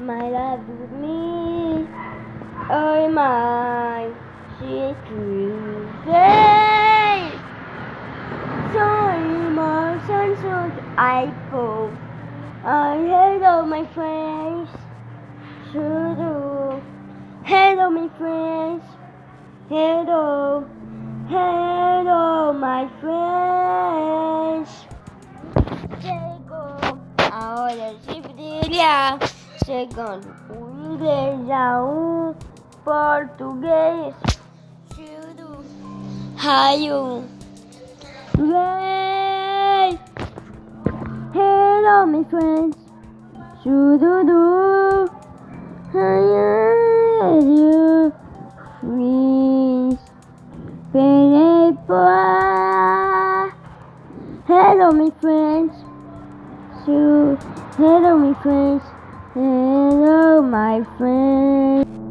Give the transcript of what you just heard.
my love with me. Oh my secret face. So emotions I pull. I hello my friends. Hello, hello my friends. Hello, hello my friends. Llegó ahora sí brilla. Según un inglés un portugués. Chudu, raio. Ray. Hello my friends. Chudu. How are you? Please. Perepoa. Hello, my friends. Hello, my friends. Hello, my friend.